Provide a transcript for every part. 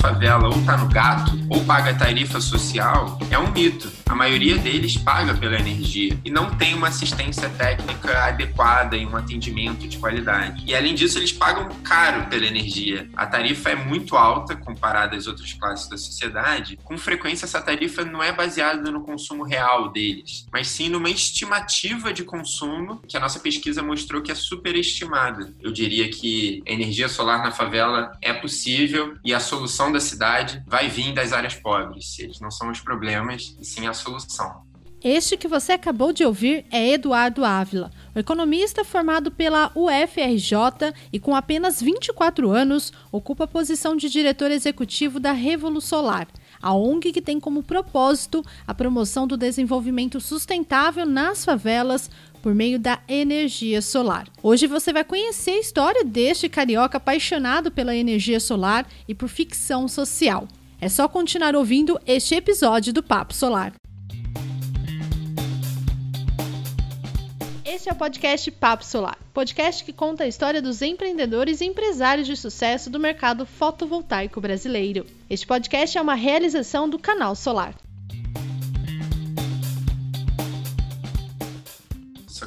favela ou tá no gato ou paga tarifa social é um mito. A maioria deles paga pela energia e não tem uma assistência técnica adequada e um atendimento de qualidade. E além disso, eles pagam caro pela energia. A tarifa é muito alta comparada às outras classes da sociedade. Com frequência, essa tarifa não é baseada no consumo real deles, mas sim numa estimativa de consumo que a nossa pesquisa mostrou que é superestimada. Eu diria que energia solar na favela é possível e a solução da cidade vai vir das áreas pobres. Eles não são os problemas, e sim a solução. Este que você acabou de ouvir é Eduardo Ávila, o economista formado pela UFRJ e com apenas 24 anos, ocupa a posição de diretor executivo da Revolusolar, a ONG que tem como propósito a promoção do desenvolvimento sustentável nas favelas por meio da energia solar. Hoje você vai conhecer a história deste carioca apaixonado pela energia solar e por ficção social. É só continuar ouvindo este episódio do Papo Solar. Este é o podcast Papo Solar, podcast que conta a história dos empreendedores e empresários de sucesso do mercado fotovoltaico brasileiro. Este podcast é uma realização do Canal Solar.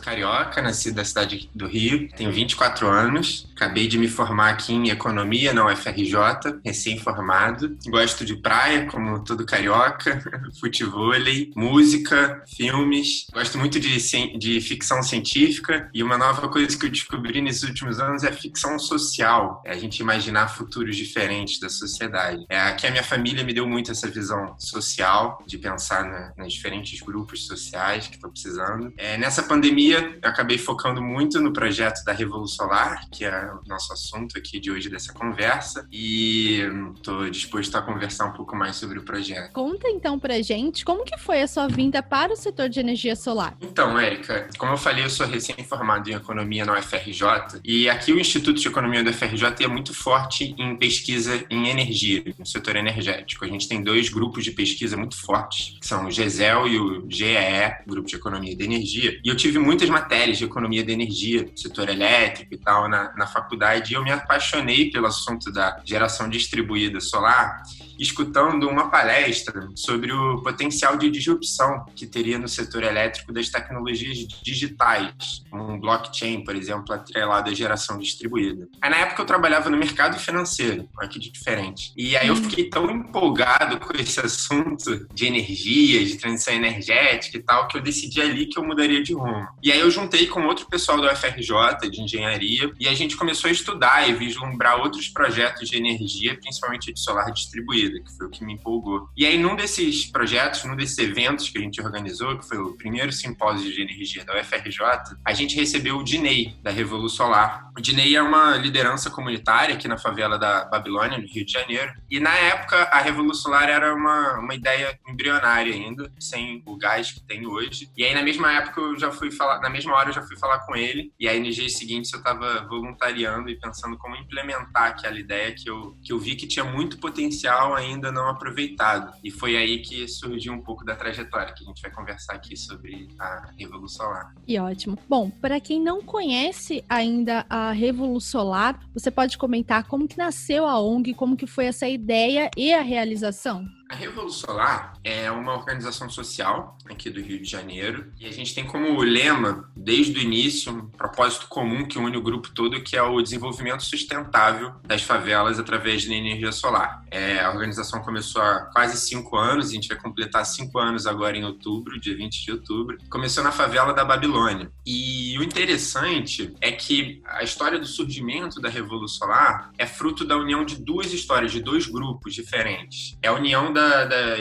Carioca, nasci da cidade do Rio, tenho 24 anos, acabei de me formar aqui em economia na UFRJ, recém-formado. Gosto de praia, como todo carioca, futebol, música, filmes. Gosto muito de, de ficção científica e uma nova coisa que eu descobri nesses últimos anos é ficção social. É a gente imaginar futuros diferentes da sociedade. É aqui a minha família me deu muito essa visão social de pensar na, nos diferentes grupos sociais que estão precisando. É, nessa pandemia eu acabei focando muito no projeto da Revolução Solar, que é o nosso assunto aqui de hoje dessa conversa, e estou disposto a conversar um pouco mais sobre o projeto. Conta então pra gente como que foi a sua vinda para o setor de energia solar. Então, Érica, como eu falei, eu sou recém-formado em economia na UFRJ, e aqui o Instituto de Economia da UFRJ é muito forte em pesquisa em energia, no setor energético. A gente tem dois grupos de pesquisa muito fortes, que são o GESEL e o GEE, Grupo de Economia da Energia, e eu tive muito muitas matérias de economia da energia, setor elétrico e tal na, na faculdade, e eu me apaixonei pelo assunto da geração distribuída solar escutando uma palestra sobre o potencial de disrupção que teria no setor elétrico das tecnologias digitais, como um blockchain, por exemplo, atrelado à geração distribuída. Aí, na época eu trabalhava no mercado financeiro, aqui de diferente. E aí eu uhum. fiquei tão empolgado com esse assunto de energia, de transição energética e tal, que eu decidi ali que eu mudaria de rumo. E aí eu juntei com outro pessoal do UFRJ, de engenharia, e a gente começou a estudar e vislumbrar outros projetos de energia, principalmente de solar distribuído que foi o que me empolgou. E aí, num desses projetos, num desses eventos que a gente organizou, que foi o primeiro simpósio de energia da UFRJ, a gente recebeu o Dinei, da Revolução Solar. O Dinei é uma liderança comunitária aqui na favela da Babilônia, no Rio de Janeiro. E na época, a Revolução Solar era uma, uma ideia embrionária ainda, sem o gás que tem hoje. E aí, na mesma época, eu já fui falar, na mesma hora, eu já fui falar com ele. E aí, nos dias seguintes, eu estava voluntariando e pensando como implementar aquela ideia que eu, que eu vi que tinha muito potencial ainda não aproveitado. E foi aí que surgiu um pouco da trajetória, que a gente vai conversar aqui sobre a Revolução Solar. E ótimo. Bom, para quem não conhece ainda a Revolução Solar, você pode comentar como que nasceu a ONG, como que foi essa ideia e a realização? A Revolução Solar é uma organização social aqui do Rio de Janeiro e a gente tem como lema, desde o início, um propósito comum que une o grupo todo, que é o desenvolvimento sustentável das favelas através da energia solar. É, a organização começou há quase cinco anos, a gente vai completar cinco anos agora em outubro, dia 20 de outubro. Começou na favela da Babilônia. E o interessante é que a história do surgimento da Revolução Solar é fruto da união de duas histórias, de dois grupos diferentes. É a união da da, da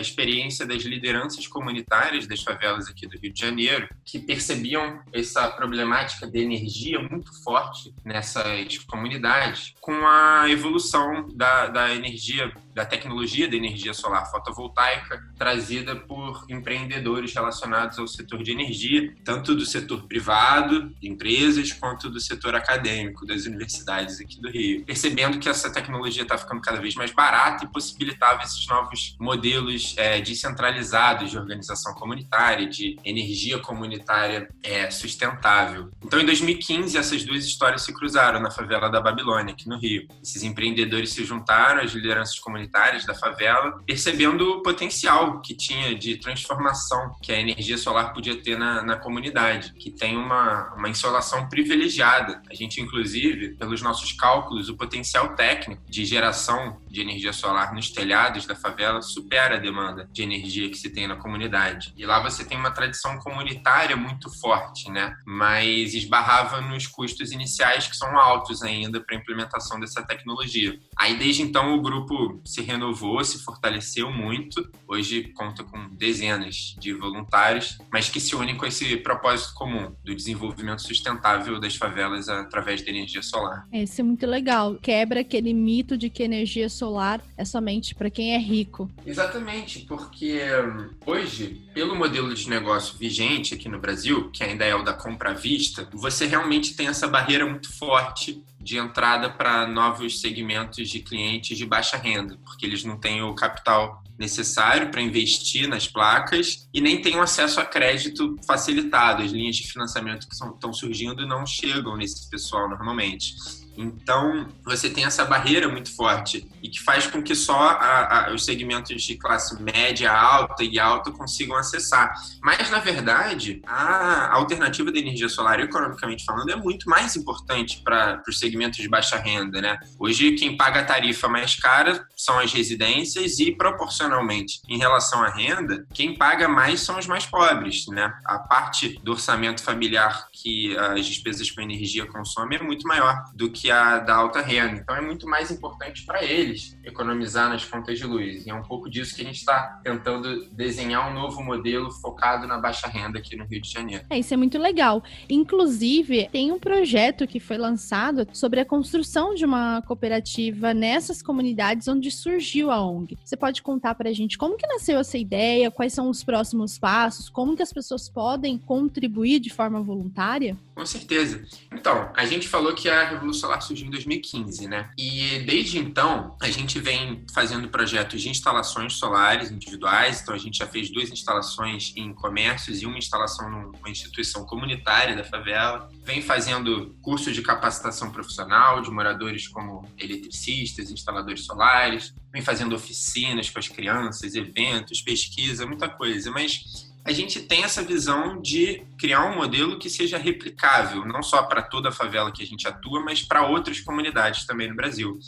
das lideranças comunitárias das favelas aqui do Rio de Janeiro, que percebiam essa problemática de energia muito forte nessas comunidades, com a evolução da, da energia da tecnologia da energia solar fotovoltaica trazida por empreendedores relacionados ao setor de energia, tanto do setor privado, empresas, quanto do setor acadêmico, das universidades aqui do Rio. Percebendo que essa tecnologia está ficando cada vez mais barata e possibilitava esses novos modelos é, descentralizados de organização comunitária, de energia comunitária é, sustentável. Então, em 2015, essas duas histórias se cruzaram na favela da Babilônia, aqui no Rio. Esses empreendedores se juntaram às lideranças comunitárias comunitárias da favela, percebendo o potencial que tinha de transformação que a energia solar podia ter na, na comunidade, que tem uma, uma insolação privilegiada. A gente, inclusive, pelos nossos cálculos, o potencial técnico de geração de energia solar nos telhados da favela supera a demanda de energia que se tem na comunidade. E lá você tem uma tradição comunitária muito forte, né? Mas esbarrava nos custos iniciais que são altos ainda para a implementação dessa tecnologia. Aí desde então o grupo se renovou, se fortaleceu muito. Hoje conta com dezenas de voluntários, mas que se unem com esse propósito comum do desenvolvimento sustentável das favelas através da energia solar. Isso é muito legal. Quebra aquele mito de que energia solar é somente para quem é rico. Exatamente, porque hum, hoje, pelo modelo de negócio vigente aqui no Brasil, que ainda é o da compra à vista, você realmente tem essa barreira muito forte de entrada para novos segmentos de clientes de baixa renda, porque eles não têm o capital necessário para investir nas placas e nem têm acesso a crédito facilitado. As linhas de financiamento que estão surgindo não chegam nesse pessoal normalmente. Então, você tem essa barreira muito forte e que faz com que só a, a, os segmentos de classe média, alta e alta consigam acessar. Mas, na verdade, a alternativa da energia solar, economicamente falando, é muito mais importante para os segmentos de baixa renda. Né? Hoje, quem paga a tarifa mais cara são as residências e, proporcionalmente, em relação à renda, quem paga mais são os mais pobres. Né? A parte do orçamento familiar que as despesas com energia consomem é muito maior do que a da alta renda. Então é muito mais importante para eles economizar nas contas de luz. E é um pouco disso que a gente está tentando desenhar um novo modelo focado na baixa renda aqui no Rio de Janeiro. É, isso é muito legal. Inclusive, tem um projeto que foi lançado sobre a construção de uma cooperativa nessas comunidades onde surgiu a ONG. Você pode contar para a gente como que nasceu essa ideia, quais são os próximos passos, como que as pessoas podem contribuir de forma voluntária? Com certeza. Então, a gente falou que a Revolução Solar surgiu em 2015, né? E desde então, a gente vem fazendo projetos de instalações solares individuais. Então, a gente já fez duas instalações em comércios e uma instalação numa instituição comunitária da favela. Vem fazendo cursos de capacitação profissional de moradores como eletricistas, instaladores solares. Vem fazendo oficinas com as crianças, eventos, pesquisa, muita coisa. Mas a gente tem essa visão de criar um modelo que seja replicável, não só para toda a favela que a gente atua, mas para outras comunidades também no Brasil.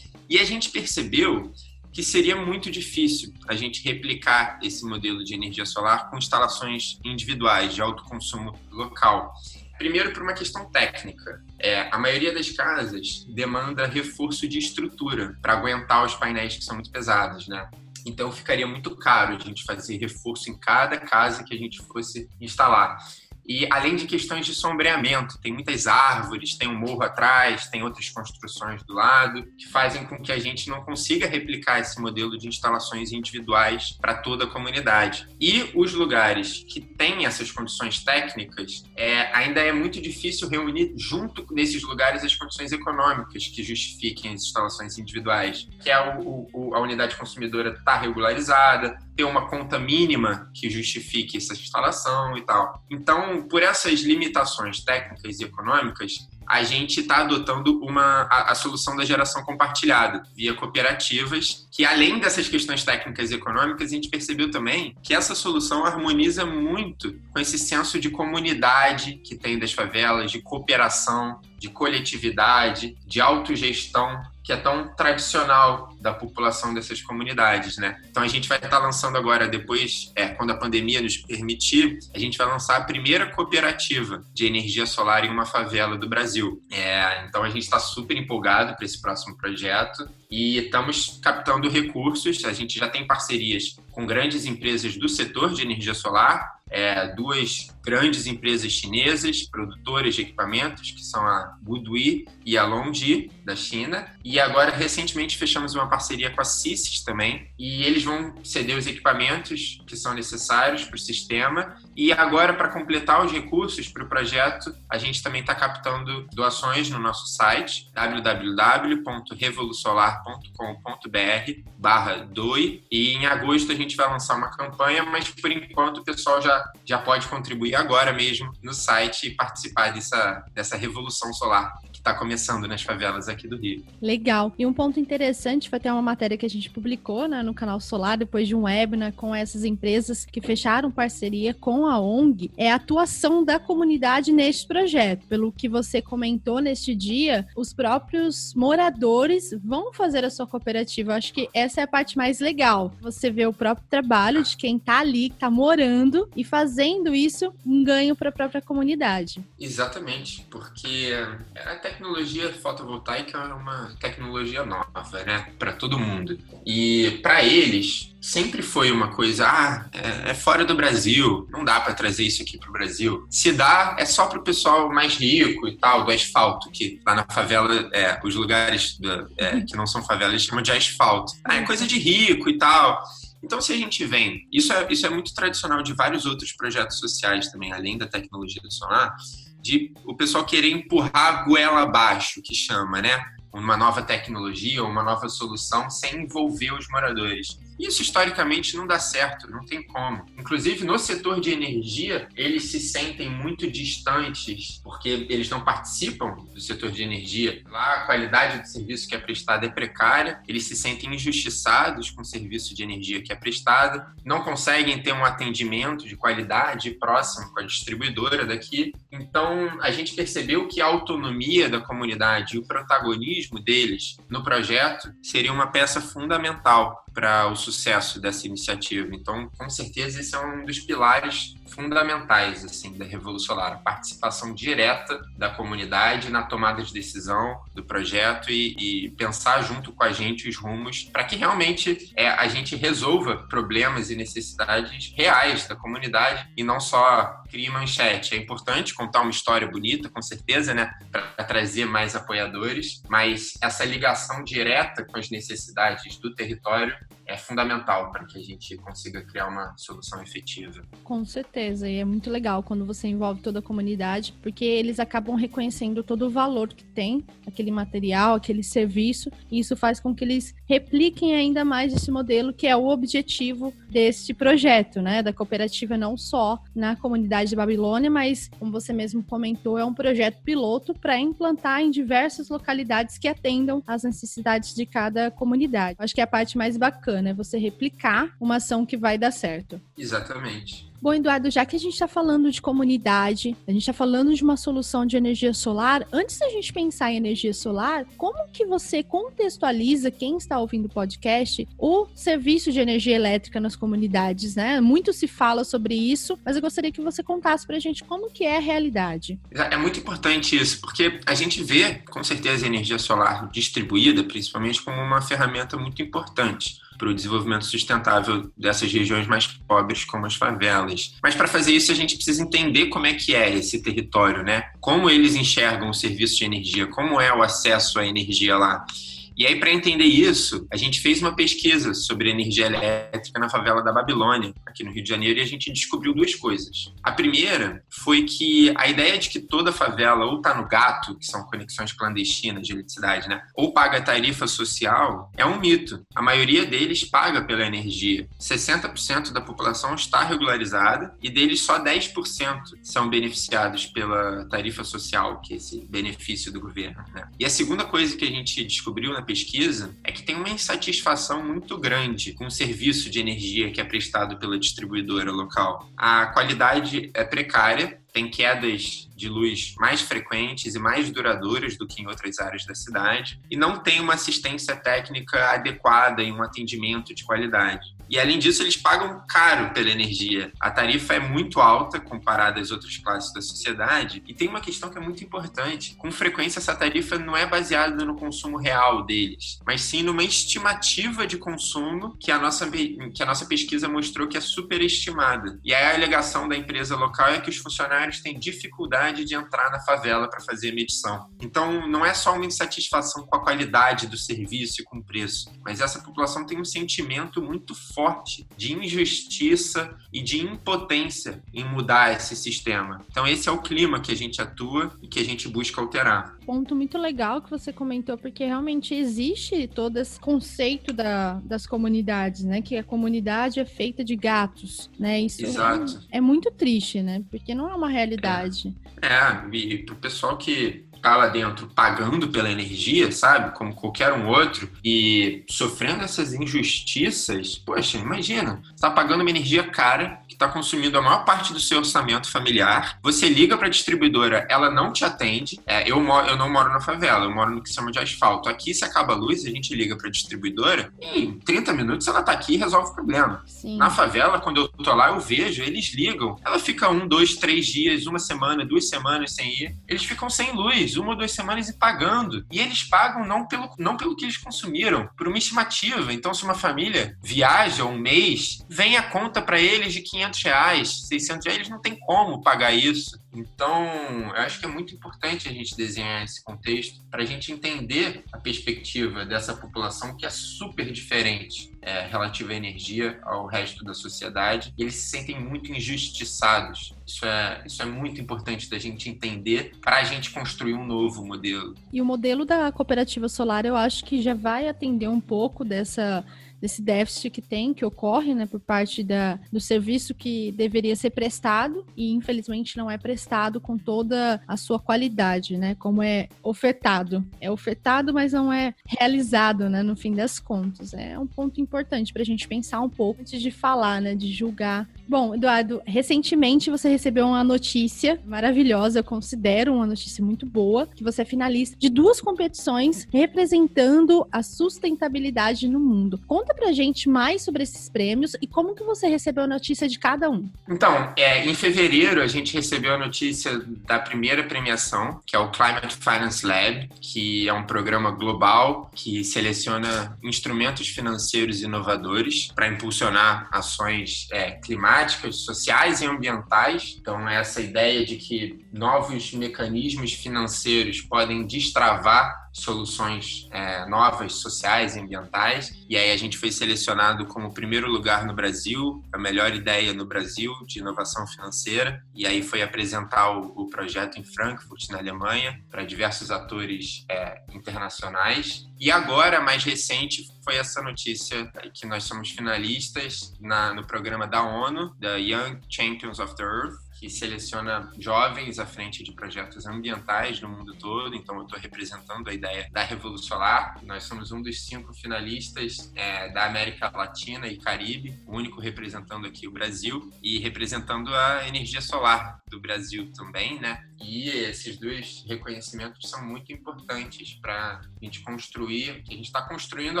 E a gente percebeu que seria muito difícil a gente replicar esse modelo de energia solar com instalações individuais de alto consumo local. Primeiro, por uma questão técnica. É, a maioria das casas demanda reforço de estrutura para aguentar os painéis que são muito pesados, né? Então ficaria muito caro a gente fazer reforço em cada casa que a gente fosse instalar. E além de questões de sombreamento, tem muitas árvores, tem um morro atrás, tem outras construções do lado, que fazem com que a gente não consiga replicar esse modelo de instalações individuais para toda a comunidade. E os lugares que têm essas condições técnicas, é, ainda é muito difícil reunir junto nesses lugares as condições econômicas que justifiquem as instalações individuais, que é o, o, a unidade consumidora está regularizada, ter uma conta mínima que justifique essa instalação e tal. Então, por essas limitações técnicas e econômicas, a gente está adotando uma, a, a, solução da geração compartilhada, via cooperativas, que além dessas questões técnicas e econômicas, a gente percebeu também que essa solução harmoniza muito com esse senso de comunidade que tem das favelas, de cooperação, de coletividade, de autogestão que é tão tradicional da população dessas comunidades, né? Então a gente vai estar lançando agora, depois, é, quando a pandemia nos permitir, a gente vai lançar a primeira cooperativa de energia solar em uma favela do Brasil. É, então a gente está super empolgado para esse próximo projeto e estamos captando recursos. A gente já tem parcerias com grandes empresas do setor de energia solar é, duas grandes empresas chinesas, produtoras de equipamentos, que são a Budui e a Longji, da China. E agora, recentemente, fechamos uma parceria com a Sysys também, e eles vão ceder os equipamentos que são necessários para o sistema. E agora, para completar os recursos para o projeto, a gente também está captando doações no nosso site, www.revolusolar.com.br barra doe. E em agosto a gente vai lançar uma campanha, mas por enquanto o pessoal já já pode contribuir ir agora mesmo no site e participar dessa, dessa revolução solar está começando nas favelas aqui do Rio. Legal. E um ponto interessante foi ter uma matéria que a gente publicou né, no canal Solar, depois de um webinar com essas empresas que fecharam parceria com a ONG, é a atuação da comunidade neste projeto. Pelo que você comentou neste dia, os próprios moradores vão fazer a sua cooperativa. Eu acho que essa é a parte mais legal. Você vê o próprio trabalho de quem está ali, que está morando e fazendo isso um ganho para a própria comunidade. Exatamente, porque até tecnologia fotovoltaica é uma tecnologia nova, né, para todo mundo. E para eles sempre foi uma coisa, ah, é, é fora do Brasil, não dá para trazer isso aqui para o Brasil. Se dá, é só para o pessoal mais rico e tal, do asfalto, que lá na favela, é, os lugares do, é, que não são favelas chamam de asfalto. Ah, é coisa de rico e tal. Então, se a gente vem, isso é, isso é muito tradicional de vários outros projetos sociais também, além da tecnologia solar, de o pessoal querer empurrar a goela abaixo, que chama, né? Uma nova tecnologia ou uma nova solução sem envolver os moradores. Isso historicamente não dá certo, não tem como. Inclusive no setor de energia, eles se sentem muito distantes porque eles não participam do setor de energia. Lá a qualidade do serviço que é prestado é precária, eles se sentem injustiçados com o serviço de energia que é prestado, não conseguem ter um atendimento de qualidade próximo com a distribuidora daqui. Então a gente percebeu que a autonomia da comunidade e o protagonismo deles no projeto seria uma peça fundamental para o sucesso dessa iniciativa. Então, com certeza, esse é um dos pilares fundamentais assim da Revolução Solar, a participação direta da comunidade na tomada de decisão do projeto e, e pensar junto com a gente os rumos para que realmente é, a gente resolva problemas e necessidades reais da comunidade e não só crie manchete. É importante contar uma história bonita, com certeza, né, para trazer mais apoiadores, mas essa ligação direta com as necessidades do território é fundamental para que a gente consiga criar uma solução efetiva. Com certeza, e é muito legal quando você envolve toda a comunidade, porque eles acabam reconhecendo todo o valor que tem aquele material, aquele serviço, e isso faz com que eles repliquem ainda mais esse modelo que é o objetivo deste projeto, né, da cooperativa não só na comunidade de Babilônia, mas como você mesmo comentou, é um projeto piloto para implantar em diversas localidades que atendam às necessidades de cada comunidade. Acho que é a parte mais bacana né? Você replicar uma ação que vai dar certo. Exatamente. Bom, Eduardo, já que a gente está falando de comunidade, a gente está falando de uma solução de energia solar, antes da gente pensar em energia solar, como que você contextualiza quem está ouvindo o podcast o serviço de energia elétrica nas comunidades, né? Muito se fala sobre isso, mas eu gostaria que você contasse para a gente como que é a realidade. É muito importante isso, porque a gente vê, com certeza, a energia solar distribuída, principalmente, como uma ferramenta muito importante para o desenvolvimento sustentável dessas regiões mais pobres, como as favelas. Mas para fazer isso, a gente precisa entender como é que é esse território, né? Como eles enxergam o serviço de energia, como é o acesso à energia lá. E aí, para entender isso, a gente fez uma pesquisa sobre energia elétrica na favela da Babilônia, aqui no Rio de Janeiro, e a gente descobriu duas coisas. A primeira foi que a ideia de que toda favela ou está no gato, que são conexões clandestinas de eletricidade, né, ou paga tarifa social, é um mito. A maioria deles paga pela energia. 60% da população está regularizada e deles só 10% são beneficiados pela tarifa social, que é esse benefício do governo. Né? E a segunda coisa que a gente descobriu pesquisa é que tem uma insatisfação muito grande com o serviço de energia que é prestado pela distribuidora local. A qualidade é precária, tem quedas de luz mais frequentes e mais duradouras do que em outras áreas da cidade e não tem uma assistência técnica adequada e um atendimento de qualidade. E além disso, eles pagam caro pela energia. A tarifa é muito alta comparada às outras classes da sociedade e tem uma questão que é muito importante. Com frequência, essa tarifa não é baseada no consumo real deles, mas sim numa estimativa de consumo que a nossa, que a nossa pesquisa mostrou que é superestimada. E aí a alegação da empresa local é que os funcionários têm dificuldade de entrar na favela para fazer medição. Então, não é só uma insatisfação com a qualidade do serviço e com o preço, mas essa população tem um sentimento muito forte forte de injustiça e de impotência em mudar esse sistema. Então, esse é o clima que a gente atua e que a gente busca alterar. Ponto muito legal que você comentou, porque realmente existe todo esse conceito da, das comunidades, né? Que a comunidade é feita de gatos, né? Isso Exato. É, é muito triste, né? Porque não é uma realidade. É, é e pro pessoal que tá lá dentro pagando pela energia, sabe? Como qualquer um outro, e sofrendo essas injustiças, poxa, imagina, você tá pagando uma energia cara que está consumindo a maior parte do seu orçamento familiar. Você liga para a distribuidora, ela não te atende. É, eu, moro, eu não moro na favela, eu moro no que se chama de asfalto. Aqui, se acaba a luz, a gente liga para a distribuidora, em 30 minutos ela tá aqui e resolve o problema. Sim. Na favela, quando eu tô lá, eu vejo, eles ligam. Ela fica um, dois, três dias, uma semana, duas semanas sem ir. Eles ficam sem luz uma ou duas semanas e pagando. E eles pagam não pelo, não pelo que eles consumiram, por uma estimativa. Então, se uma família viaja um mês, vem a conta para eles de 500 reais, 600 reais, eles não têm como pagar isso. Então, eu acho que é muito importante a gente desenhar esse contexto para a gente entender a perspectiva dessa população que é super diferente é, relativa à energia ao resto da sociedade. Eles se sentem muito injustiçados. Isso é, isso é muito importante da gente entender para a gente construir um novo modelo. E o modelo da cooperativa solar, eu acho que já vai atender um pouco dessa desse déficit que tem, que ocorre, né, por parte da, do serviço que deveria ser prestado e infelizmente não é prestado com toda a sua qualidade, né, como é ofertado. É ofertado, mas não é realizado, né, no fim das contas. É um ponto importante para a gente pensar um pouco antes de falar, né, de julgar. Bom, Eduardo, recentemente você recebeu uma notícia maravilhosa, eu considero uma notícia muito boa, que você é finalista de duas competições representando a sustentabilidade no mundo. Conta Conta pra gente mais sobre esses prêmios e como que você recebeu a notícia de cada um. Então, é, em fevereiro a gente recebeu a notícia da primeira premiação, que é o Climate Finance Lab, que é um programa global que seleciona instrumentos financeiros inovadores para impulsionar ações é, climáticas, sociais e ambientais. Então, essa ideia de que novos mecanismos financeiros podem destravar soluções é, novas, sociais e ambientais. E aí a gente foi selecionado como primeiro lugar no Brasil, a melhor ideia no Brasil de inovação financeira. E aí foi apresentar o, o projeto em Frankfurt, na Alemanha, para diversos atores é, internacionais. E agora, mais recente, foi essa notícia que nós somos finalistas na, no programa da ONU, da Young Champions of the Earth, que seleciona jovens à frente de projetos ambientais no mundo todo. Então, eu estou representando a ideia da Revolução Solar. Nós somos um dos cinco finalistas é, da América Latina e Caribe, o único representando aqui o Brasil e representando a energia solar do Brasil também, né? E esses dois reconhecimentos são muito importantes para a gente construir, a gente está construindo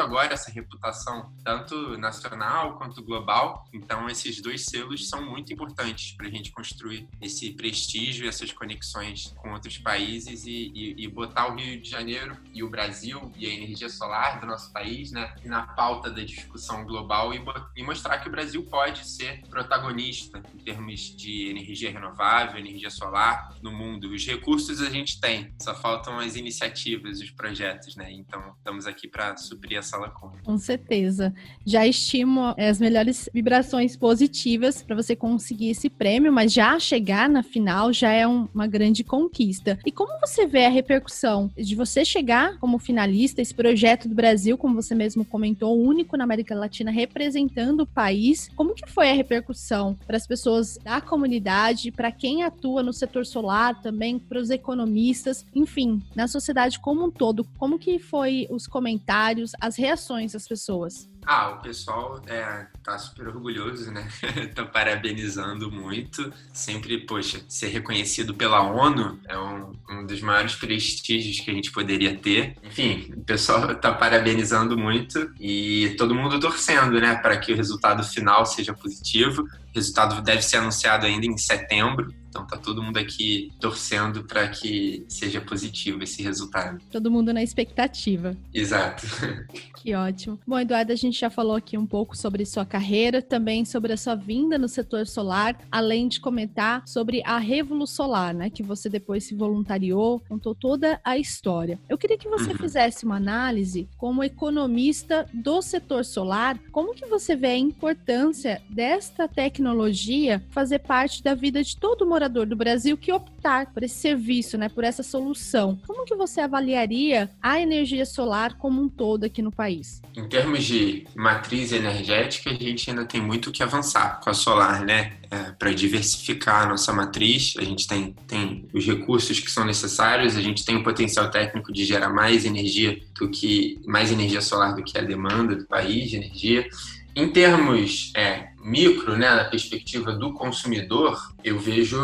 agora essa reputação, tanto nacional quanto global. Então, esses dois selos são muito importantes para a gente construir esse prestígio, essas conexões com outros países e, e, e, botar o Rio de Janeiro e o Brasil e a energia solar do nosso país né, na pauta da discussão global e, e mostrar que o Brasil pode ser protagonista em termos de energia renovável, energia solar no mundo. Os recursos a gente tem, só faltam as iniciativas, os projetos, né? Então, estamos aqui para suprir essa lacuna. Com certeza. Já estimo as melhores vibrações positivas para você conseguir esse prêmio, mas já chegar na final já é um, uma grande conquista. E como você vê a repercussão de você chegar como finalista, esse projeto do Brasil, como você mesmo comentou, único na América Latina, representando o país? Como que foi a repercussão para as pessoas da comunidade, para quem atua no setor solar, também para os economistas, enfim, na sociedade como um todo. Como que foi os comentários, as reações das pessoas? Ah, o pessoal é, tá super orgulhoso, né? tá parabenizando muito. Sempre, poxa, ser reconhecido pela ONU é um, um, dos maiores prestígios que a gente poderia ter. Enfim, o pessoal tá parabenizando muito e todo mundo torcendo, né, para que o resultado final seja positivo. O resultado deve ser anunciado ainda em setembro. Então tá todo mundo aqui torcendo para que seja positivo esse resultado. Todo mundo na expectativa. Exato. Que ótimo. Bom, Eduardo, a gente já falou aqui um pouco sobre sua carreira, também sobre a sua vinda no setor solar, além de comentar sobre a Revolu Solar, né? Que você depois se voluntariou, contou toda a história. Eu queria que você uhum. fizesse uma análise como economista do setor solar, como que você vê a importância desta tecnologia fazer parte da vida de todo morador do Brasil que optar por esse serviço, né? Por essa solução. Como que você avaliaria a energia solar como um todo aqui no país? Em termos de matriz energética, a gente ainda tem muito que avançar com a solar, né? É, Para diversificar a nossa matriz, a gente tem, tem os recursos que são necessários, a gente tem o potencial técnico de gerar mais energia do que mais energia solar do que a demanda do país de energia. Em termos é, micro, né, na perspectiva do consumidor, eu vejo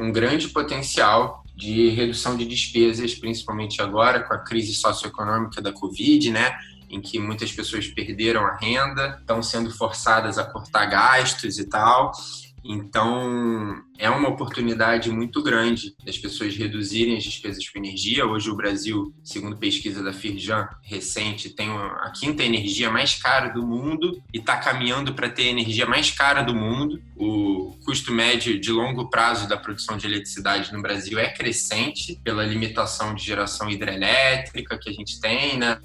um grande potencial de redução de despesas, principalmente agora com a crise socioeconômica da Covid, né? em que muitas pessoas perderam a renda, estão sendo forçadas a cortar gastos e tal. Então, é uma oportunidade muito grande das pessoas reduzirem as despesas com energia. Hoje, o Brasil, segundo pesquisa da Firjan recente, tem a quinta energia mais cara do mundo e está caminhando para ter a energia mais cara do mundo. O custo médio de longo prazo da produção de eletricidade no Brasil é crescente pela limitação de geração hidrelétrica que a gente tem, né?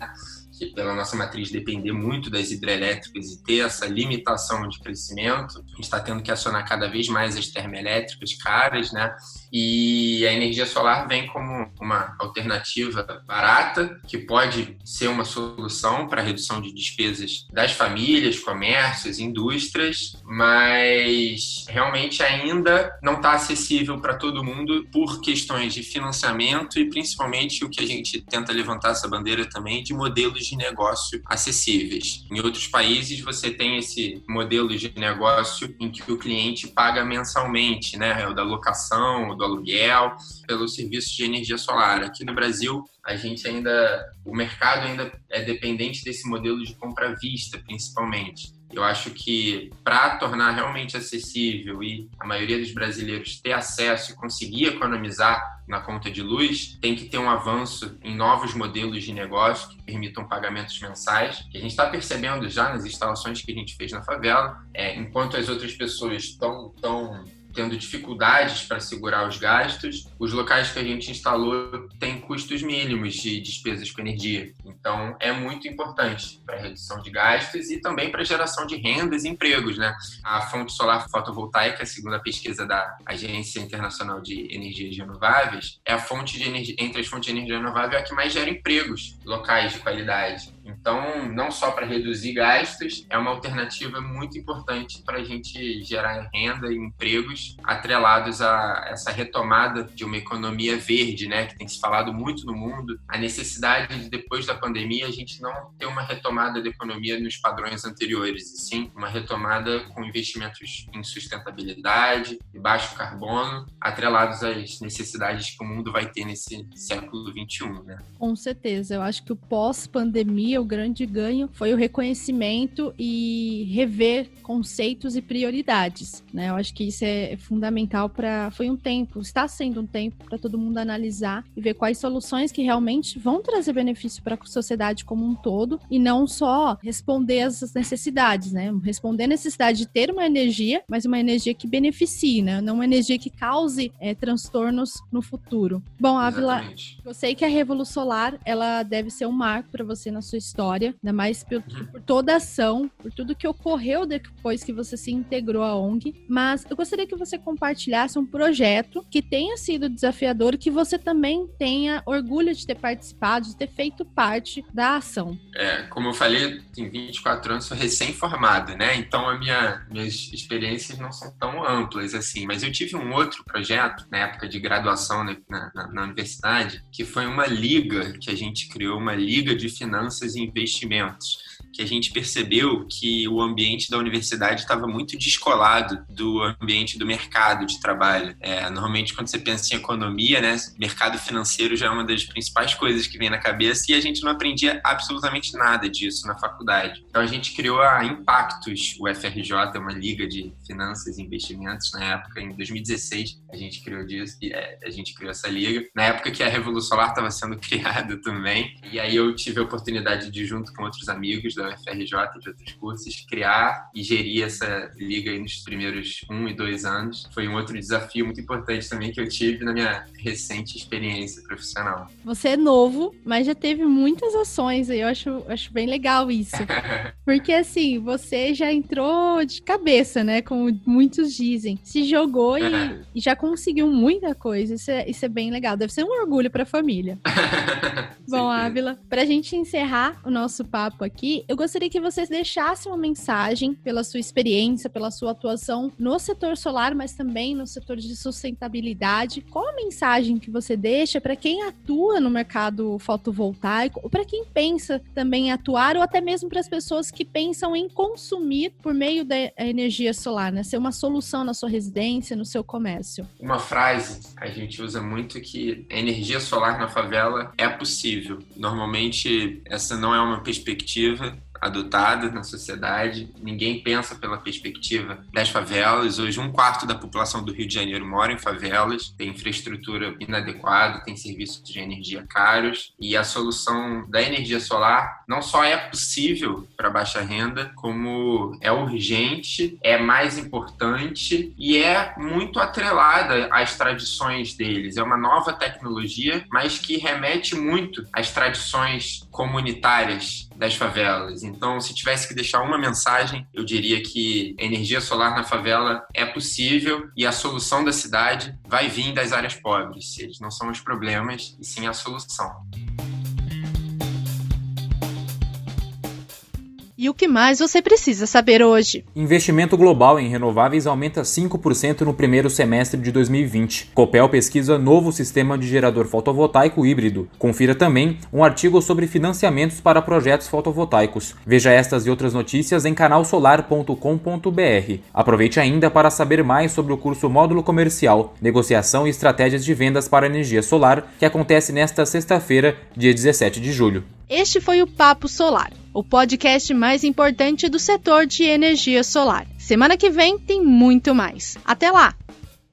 Que pela nossa matriz depender muito das hidrelétricas e ter essa limitação de crescimento, a gente está tendo que acionar cada vez mais as termoelétricas caras, né? E a energia solar vem como uma alternativa barata, que pode ser uma solução para redução de despesas das famílias, comércios, indústrias, mas realmente ainda não está acessível para todo mundo por questões de financiamento e principalmente o que a gente tenta levantar essa bandeira também de modelos de negócio acessíveis. Em outros países você tem esse modelo de negócio em que o cliente paga mensalmente, né? É o da locação, do aluguel, pelo serviço de energia solar. Aqui no Brasil, a gente ainda, o mercado ainda é dependente desse modelo de compra à vista, principalmente. Eu acho que para tornar realmente acessível e a maioria dos brasileiros ter acesso e conseguir economizar na conta de luz, tem que ter um avanço em novos modelos de negócio que permitam pagamentos mensais. A gente está percebendo já nas instalações que a gente fez na favela, é, enquanto as outras pessoas estão tão tendo dificuldades para segurar os gastos, os locais que a gente instalou têm custos mínimos de despesas com energia. Então, é muito importante para a redução de gastos e também para a geração de rendas e empregos. Né? A fonte solar fotovoltaica, segundo a pesquisa da Agência Internacional de Energias Renováveis, é a fonte de energia, entre as fontes de energia renovável, é a que mais gera empregos locais de qualidade. Então, não só para reduzir gastos, é uma alternativa muito importante para a gente gerar renda e empregos atrelados a essa retomada de uma economia verde, né, que tem se falado muito no mundo, a necessidade de depois da pandemia a gente não ter uma retomada da economia nos padrões anteriores, e sim uma retomada com investimentos em sustentabilidade e baixo carbono, atrelados às necessidades que o mundo vai ter nesse século 21, né? Com certeza, eu acho que o pós-pandemia o grande ganho foi o reconhecimento e rever conceitos e prioridades, né? Eu acho que isso é fundamental para foi um tempo, está sendo um tempo para todo mundo analisar e ver quais soluções que realmente vão trazer benefício para a sociedade como um todo e não só responder às necessidades, né? Responder a necessidade de ter uma energia, mas uma energia que beneficie, né? Não uma energia que cause é, transtornos no futuro. Bom, Ávila, eu sei que a Revolução Solar ela deve ser um marco para você na sua história, ainda mais por, uhum. por, toda a ação, por tudo que ocorreu depois que você se integrou à ONG. Mas eu gostaria que você compartilhasse um projeto que tenha sido desafiador, que você também tenha orgulho de ter participado, de ter feito parte da ação. É, como eu falei, tem 24 anos, sou recém-formado, né? Então a minha, minhas experiências não são tão amplas assim, mas eu tive um outro projeto na época de graduação na, na, na universidade, que foi uma liga que a gente criou, uma liga de finanças e investimentos. Que a gente percebeu que o ambiente da universidade estava muito descolado do ambiente do mercado de trabalho. É, normalmente, quando você pensa em economia, né, mercado financeiro já é uma das principais coisas que vem na cabeça e a gente não aprendia absolutamente nada disso na faculdade. Então, a gente criou a Impactos, o FRJ, é uma liga de finanças e investimentos na época, em 2016, a gente criou disso, é, a gente criou essa liga. Na época que a Revolução Solar estava sendo criada também, e aí eu tive a oportunidade de, junto com outros amigos da UFRJ e de outros cursos, criar e gerir essa liga nos primeiros um e dois anos. Foi um outro desafio muito importante também que eu tive na minha recente experiência profissional. Você é novo, mas já teve muitas ações e eu acho, acho bem legal isso. Porque assim, você já entrou de cabeça, né? Como muitos dizem. Se jogou e, e já conseguiu muita coisa. Isso é, isso é bem legal. Deve ser um orgulho para a família. Bom, Ávila, para a gente encerrar o nosso papo aqui, eu gostaria que você deixasse uma mensagem pela sua experiência, pela sua atuação no setor solar, mas também no setor de sustentabilidade. Qual a mensagem que você deixa para quem atua no mercado fotovoltaico, ou para quem pensa também em atuar, ou até mesmo para as pessoas que pensam em consumir por meio da energia solar, né? Ser uma solução na sua residência, no seu comércio? Uma frase a gente usa muito que a energia solar na favela é possível. Normalmente essa não é uma perspectiva adotada na sociedade. Ninguém pensa pela perspectiva das favelas. Hoje, um quarto da população do Rio de Janeiro mora em favelas, tem infraestrutura inadequada, tem serviços de energia caros. E a solução da energia solar não só é possível para baixa renda, como é urgente, é mais importante e é muito atrelada às tradições deles. É uma nova tecnologia, mas que remete muito às tradições comunitárias das favelas. Então, se tivesse que deixar uma mensagem, eu diria que energia solar na favela é possível e a solução da cidade vai vir das áreas pobres. Eles não são os problemas, e sim a solução. E o que mais você precisa saber hoje? Investimento global em renováveis aumenta 5% no primeiro semestre de 2020. Copel pesquisa novo sistema de gerador fotovoltaico híbrido. Confira também um artigo sobre financiamentos para projetos fotovoltaicos. Veja estas e outras notícias em canalsolar.com.br. Aproveite ainda para saber mais sobre o curso Módulo Comercial, Negociação e Estratégias de Vendas para Energia Solar, que acontece nesta sexta-feira, dia 17 de julho. Este foi o Papo Solar, o podcast mais importante do setor de energia solar. Semana que vem tem muito mais. Até lá!